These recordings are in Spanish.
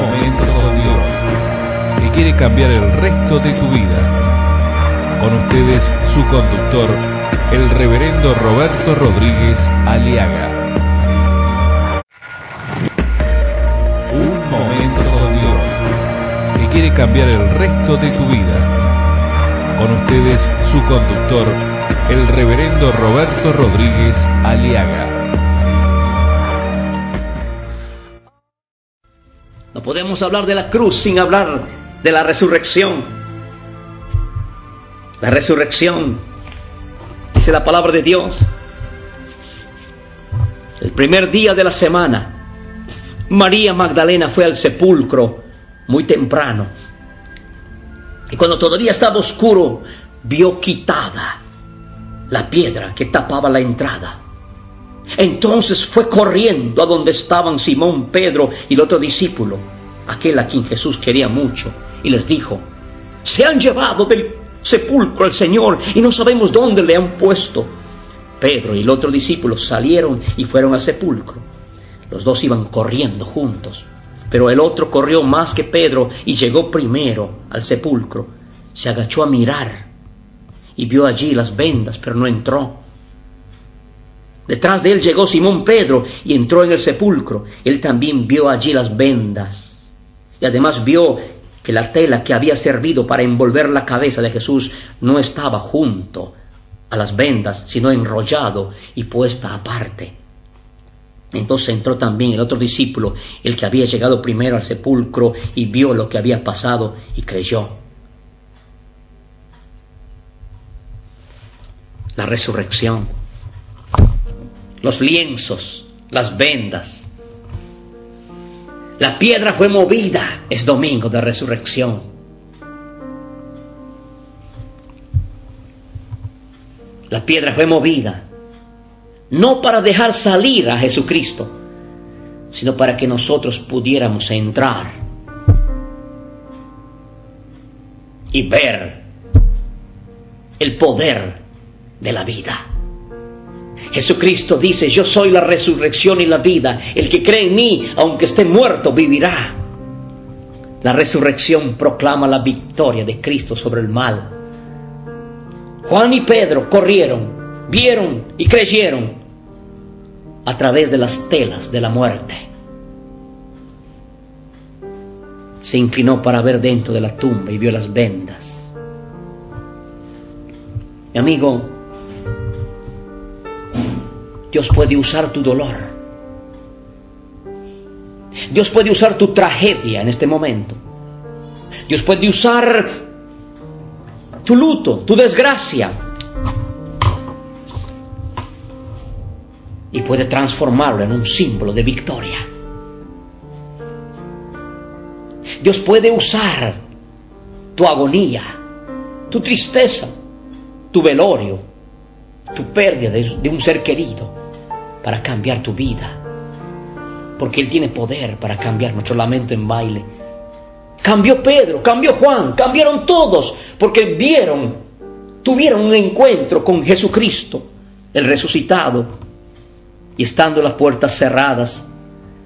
momento con Dios que quiere cambiar el resto de tu vida. Con ustedes su conductor, el reverendo Roberto Rodríguez Aliaga. Un momento con Dios que quiere cambiar el resto de tu vida. Con ustedes su conductor, el reverendo Roberto Rodríguez Aliaga. Podemos hablar de la cruz sin hablar de la resurrección. La resurrección, dice la palabra de Dios. El primer día de la semana, María Magdalena fue al sepulcro muy temprano. Y cuando todavía estaba oscuro, vio quitada la piedra que tapaba la entrada. Entonces fue corriendo a donde estaban Simón, Pedro y el otro discípulo, aquel a quien Jesús quería mucho, y les dijo, se han llevado del sepulcro al Señor y no sabemos dónde le han puesto. Pedro y el otro discípulo salieron y fueron al sepulcro. Los dos iban corriendo juntos, pero el otro corrió más que Pedro y llegó primero al sepulcro. Se agachó a mirar y vio allí las vendas, pero no entró. Detrás de él llegó Simón Pedro y entró en el sepulcro. Él también vio allí las vendas. Y además vio que la tela que había servido para envolver la cabeza de Jesús no estaba junto a las vendas, sino enrollado y puesta aparte. Entonces entró también el otro discípulo, el que había llegado primero al sepulcro y vio lo que había pasado y creyó. La resurrección, los lienzos, las vendas. La piedra fue movida, es domingo de resurrección. La piedra fue movida no para dejar salir a Jesucristo, sino para que nosotros pudiéramos entrar y ver el poder de la vida. Jesucristo dice, yo soy la resurrección y la vida. El que cree en mí, aunque esté muerto, vivirá. La resurrección proclama la victoria de Cristo sobre el mal. Juan y Pedro corrieron, vieron y creyeron a través de las telas de la muerte. Se inclinó para ver dentro de la tumba y vio las vendas. Mi amigo, Dios puede usar tu dolor. Dios puede usar tu tragedia en este momento. Dios puede usar tu luto, tu desgracia. Y puede transformarlo en un símbolo de victoria. Dios puede usar tu agonía, tu tristeza, tu velorio, tu pérdida de, un ser querido para cambiar tu vida. Porque Él tiene poder para cambiar nuestro lamento en baile. Cambió Pedro, cambió Juan, cambiaron todos, porque vieron, tuvieron un encuentro con Jesucristo, el resucitado. Y estando las puertas cerradas,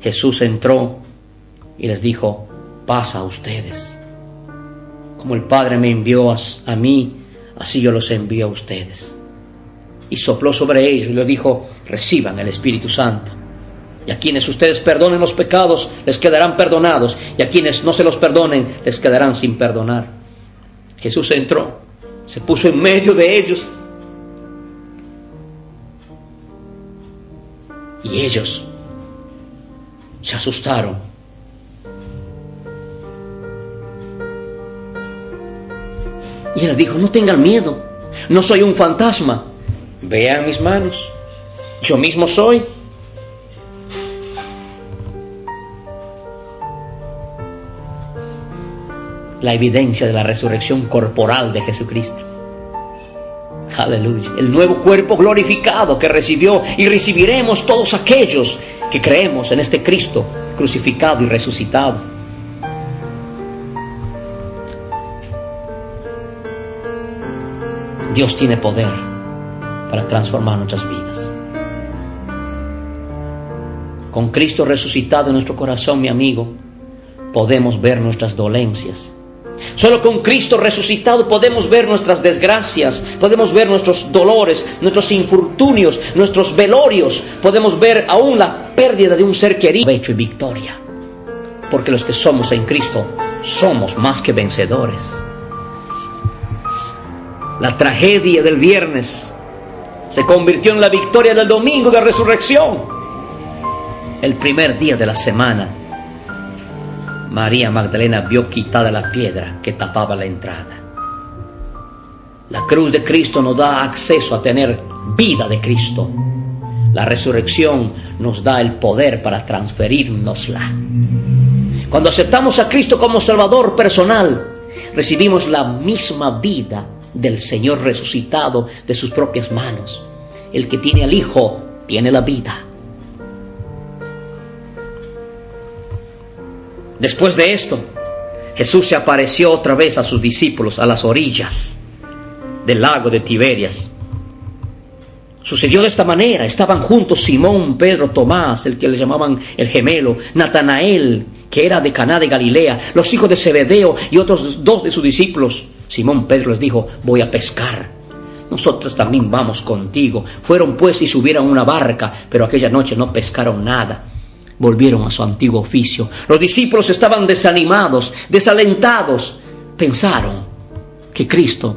Jesús entró y les dijo, pasa a ustedes. Como el Padre me envió a, a mí, así yo los envío a ustedes y sopló sobre ellos y le dijo, reciban el Espíritu Santo. Y a quienes ustedes perdonen los pecados, les quedarán perdonados. Y a quienes no se los perdonen, les quedarán sin perdonar. Jesús entró, se puso en medio de ellos. Y ellos se asustaron. Y él dijo, no tengan miedo, no soy un fantasma, Vean mis manos, yo mismo soy. La evidencia de la resurrección corporal de Jesucristo. Aleluya. El nuevo cuerpo glorificado que recibió y recibiremos todos aquellos que creemos en este Cristo crucificado y resucitado. Dios tiene poder para transformar nuestras vidas. Con Cristo resucitado en nuestro corazón, mi amigo, podemos ver nuestras dolencias. Solo con Cristo resucitado podemos ver nuestras desgracias, podemos ver nuestros dolores, nuestros infortunios, nuestros velorios, podemos ver aún la pérdida de un ser querido hecho y victoria. Porque los que somos en Cristo somos más que vencedores. La tragedia del viernes se convirtió en la victoria del domingo de resurrección. El primer día de la semana, María Magdalena vio quitada la piedra que tapaba la entrada. La cruz de Cristo nos da acceso a tener vida de Cristo. La resurrección nos da el poder para transferirnosla. Cuando aceptamos a Cristo como Salvador personal, recibimos la misma vida del Señor resucitado de sus propias manos. El que tiene al Hijo tiene la vida. Después de esto, Jesús se apareció otra vez a sus discípulos a las orillas del lago de Tiberias. Sucedió de esta manera, estaban juntos Simón, Pedro, Tomás, el que le llamaban el gemelo, Natanael, que era de Caná de Galilea, los hijos de Zebedeo y otros dos de sus discípulos. Simón Pedro les dijo, voy a pescar. Nosotros también vamos contigo. Fueron pues y subieron una barca, pero aquella noche no pescaron nada. Volvieron a su antiguo oficio. Los discípulos estaban desanimados, desalentados. Pensaron que Cristo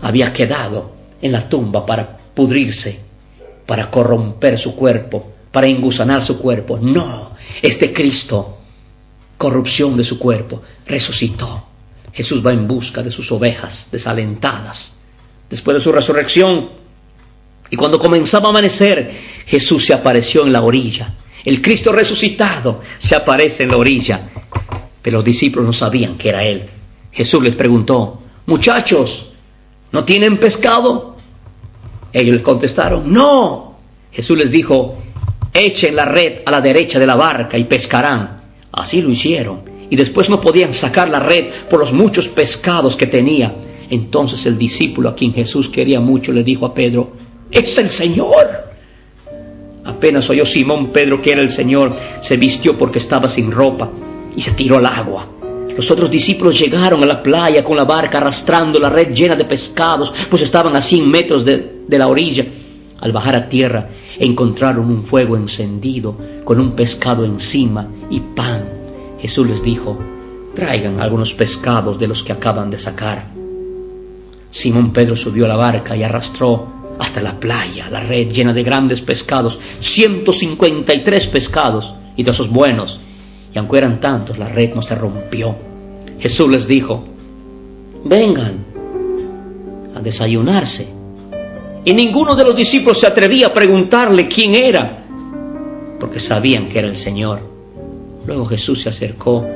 había quedado en la tumba para pudrirse, para corromper su cuerpo, para engusanar su cuerpo. No, este Cristo, corrupción de su cuerpo, resucitó Jesús va en busca de sus ovejas desalentadas. Después de su resurrección, y cuando comenzaba a amanecer, Jesús se apareció en la orilla. El Cristo resucitado se aparece en la orilla. Pero los discípulos no sabían que era Él. Jesús les preguntó, muchachos, ¿no tienen pescado? Ellos les contestaron, no. Jesús les dijo, echen la red a la derecha de la barca y pescarán. Así lo hicieron y después no podían sacar la red por los muchos pescados que tenía. Entonces el discípulo a quien Jesús quería mucho le dijo a Pedro, es el Señor. Apenas oyó Simón Pedro que era el Señor, se vistió porque estaba sin ropa y se tiró al agua. Los otros discípulos llegaron a la playa con la barca arrastrando la red llena de pescados, pues estaban a 100 metros de, de la orilla. Al bajar a tierra encontraron un fuego encendido con un pescado encima y pan Jesús les dijo, traigan algunos pescados de los que acaban de sacar. Simón Pedro subió a la barca y arrastró hasta la playa la red llena de grandes pescados, 153 pescados y de esos buenos. Y aunque eran tantos, la red no se rompió. Jesús les dijo, vengan a desayunarse. Y ninguno de los discípulos se atrevía a preguntarle quién era, porque sabían que era el Señor. Luego Jesús se acercó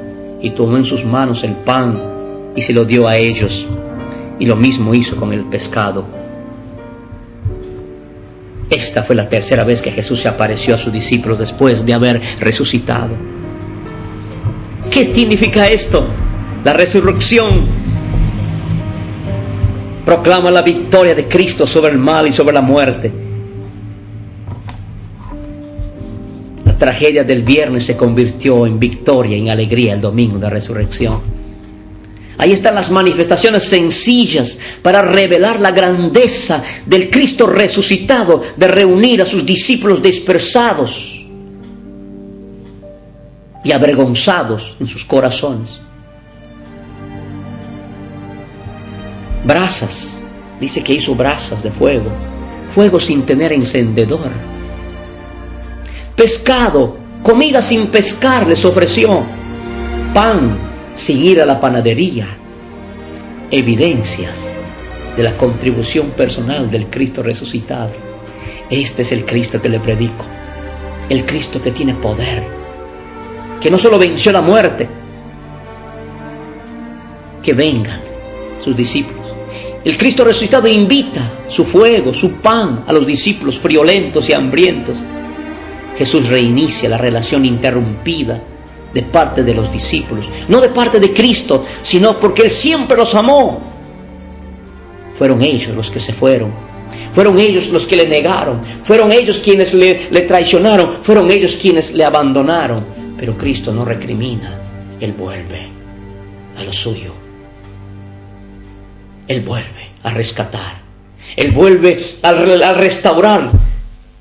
y tomó en sus manos el pan y se lo dio a ellos. Y lo mismo hizo con el pescado. Esta fue la tercera vez que Jesús se apareció a sus discípulos después de haber resucitado. ¿Qué significa esto? La resurrección proclama la victoria de Cristo sobre el mal y sobre la muerte. Tragedia del viernes se convirtió en victoria, en alegría el domingo de resurrección. Ahí están las manifestaciones sencillas para revelar la grandeza del Cristo resucitado, de reunir a sus discípulos dispersados y avergonzados en sus corazones. Brasas, dice que hizo brasas de fuego, fuego sin tener encendedor pescado, comida sin pescar les ofreció, pan sin ir a la panadería, evidencias de la contribución personal del Cristo resucitado. Este es el Cristo que le predico, el Cristo que tiene poder, que no solo venció la muerte, que vengan sus discípulos. El Cristo resucitado invita su fuego, su pan a los discípulos friolentos y hambrientos Jesús reinicia la relación interrumpida de parte de los discípulos, no de parte de Cristo, sino porque Él siempre los amó. Fueron ellos los que se fueron, fueron ellos los que le negaron, fueron ellos quienes le, traicionaron, fueron ellos quienes le abandonaron, pero Cristo no recrimina, Él vuelve a lo suyo. Él vuelve a rescatar. Él vuelve a, restaurar,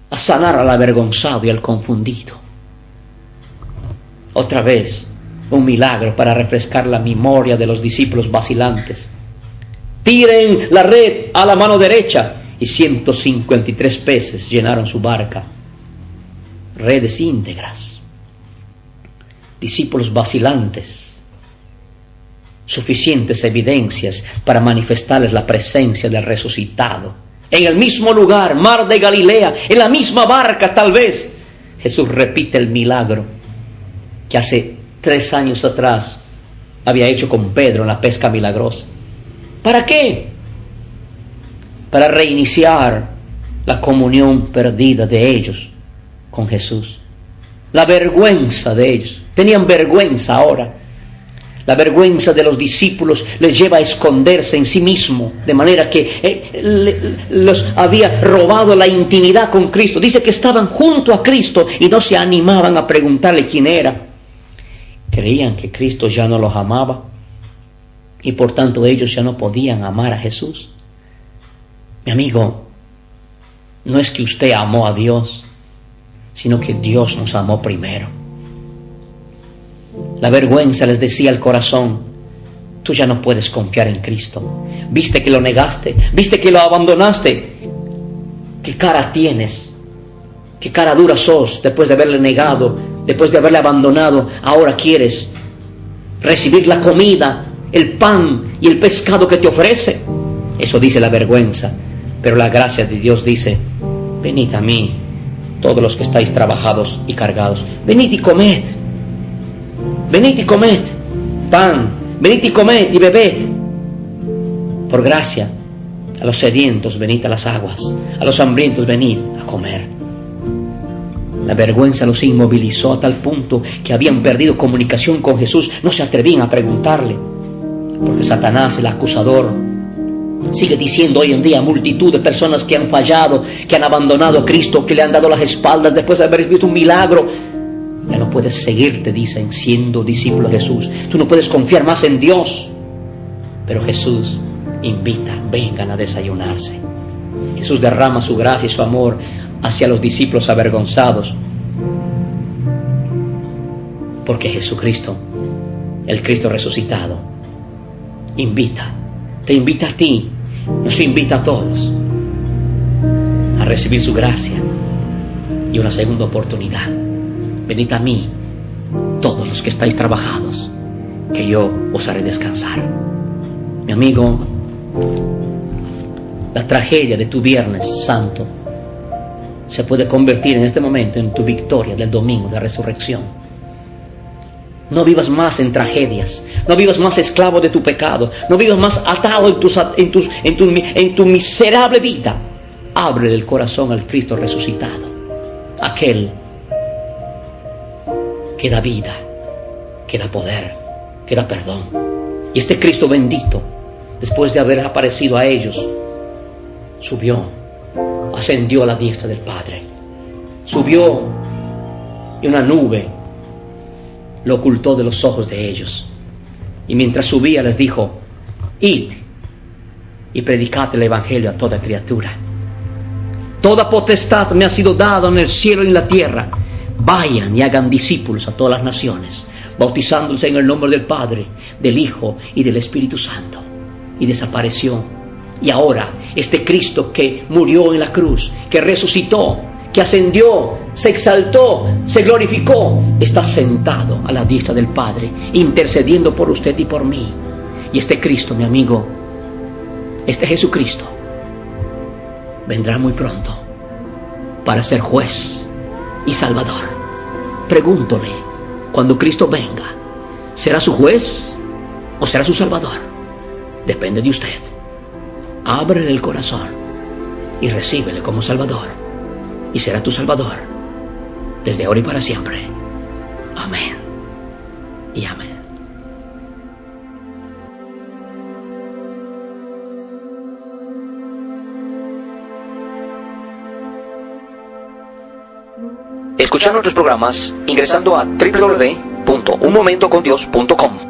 a sanar al avergonzado y al confundido. Otra vez, un milagro para refrescar la memoria de los discípulos vacilantes. Tiren la red a la mano derecha y 153 peces llenaron su barca. Redes íntegras. Discípulos vacilantes. Suficientes evidencias para manifestarles la presencia del resucitado. En el mismo lugar, mar de Galilea, en la misma barca tal vez, Jesús repite el milagro que hace tres años atrás había hecho con Pedro en la pesca milagrosa. ¿Para qué? Para reiniciar la comunión perdida de ellos con Jesús. La vergüenza de ellos. Tenían vergüenza ahora. La vergüenza de los discípulos les lleva a esconderse en sí mismo, de manera que eh, los había robado la intimidad con Cristo. Dice que estaban junto a Cristo y no se animaban a preguntarle quién era. Creían que Cristo ya no los amaba y por tanto ellos ya no podían amar a Jesús. Mi amigo, no es que usted amó a Dios, sino que Dios nos amó primero. La vergüenza les decía al corazón, tú ya no puedes confiar en Cristo. Viste que lo negaste, viste que lo abandonaste. ¿Qué cara tienes? ¿Qué cara dura sos después de haberle negado, después de haberle abandonado? Ahora quieres recibir la comida, el pan y el pescado que te ofrece. Eso dice la vergüenza. Pero la gracia de Dios dice, venid a mí, todos los que estáis trabajados y cargados, venid y comed venid y comed pan, venid y comed y bebed. Por gracia, a los sedientos venid a las aguas, a los hambrientos venid a comer. La vergüenza los inmovilizó a tal punto que habían perdido comunicación con Jesús, no se atrevían a preguntarle, porque Satanás, el acusador, sigue diciendo hoy en día multitud de personas que han fallado, que han abandonado a Cristo, que le han dado las espaldas después de haber visto un milagro, ya no puedes seguirte, dicen, siendo discípulo de Jesús. Tú no puedes confiar más en Dios. Pero Jesús invita, vengan a desayunarse. Jesús derrama su gracia y su amor hacia los discípulos avergonzados. Porque Jesucristo, el Cristo resucitado, invita, te invita a ti, nos invita a todos a recibir su gracia y una segunda oportunidad venid a mí, todos los que estáis trabajados, que yo os haré descansar. Mi amigo, la tragedia de tu Viernes Santo se puede convertir en este momento en tu victoria del domingo de resurrección. No vivas más en tragedias, no vivas más esclavo de tu pecado, no vivas más atado en, en, tu, en tu miserable vida. Abre el corazón al Cristo resucitado, aquel que da vida, que da poder, que da perdón. Y este Cristo bendito, después de haber aparecido a ellos, subió, ascendió a la diestra del Padre, subió y una nube lo ocultó de los ojos de ellos. Y mientras subía les dijo, id y predicad el Evangelio a toda criatura. Toda potestad me ha sido dada en el cielo y en la tierra. Vayan y hagan discípulos a todas las naciones, bautizándose en el nombre del Padre, del Hijo y del Espíritu Santo. Y desapareció. Y ahora este Cristo que murió en la cruz, que resucitó, que ascendió, se exaltó, se glorificó, está sentado a la diestra del Padre, intercediendo por usted y por mí. Y este Cristo, mi amigo, este Jesucristo, vendrá muy pronto para ser juez y Salvador. Pregúntole, cuando Cristo venga, ¿será su juez o será su Salvador? Depende de usted. Ábrele el corazón y recíbele como Salvador. Y será tu Salvador desde ahora y para siempre. Amén. Y amén. Escuchar nuestros programas ingresando a www www.unmomentocondios.com.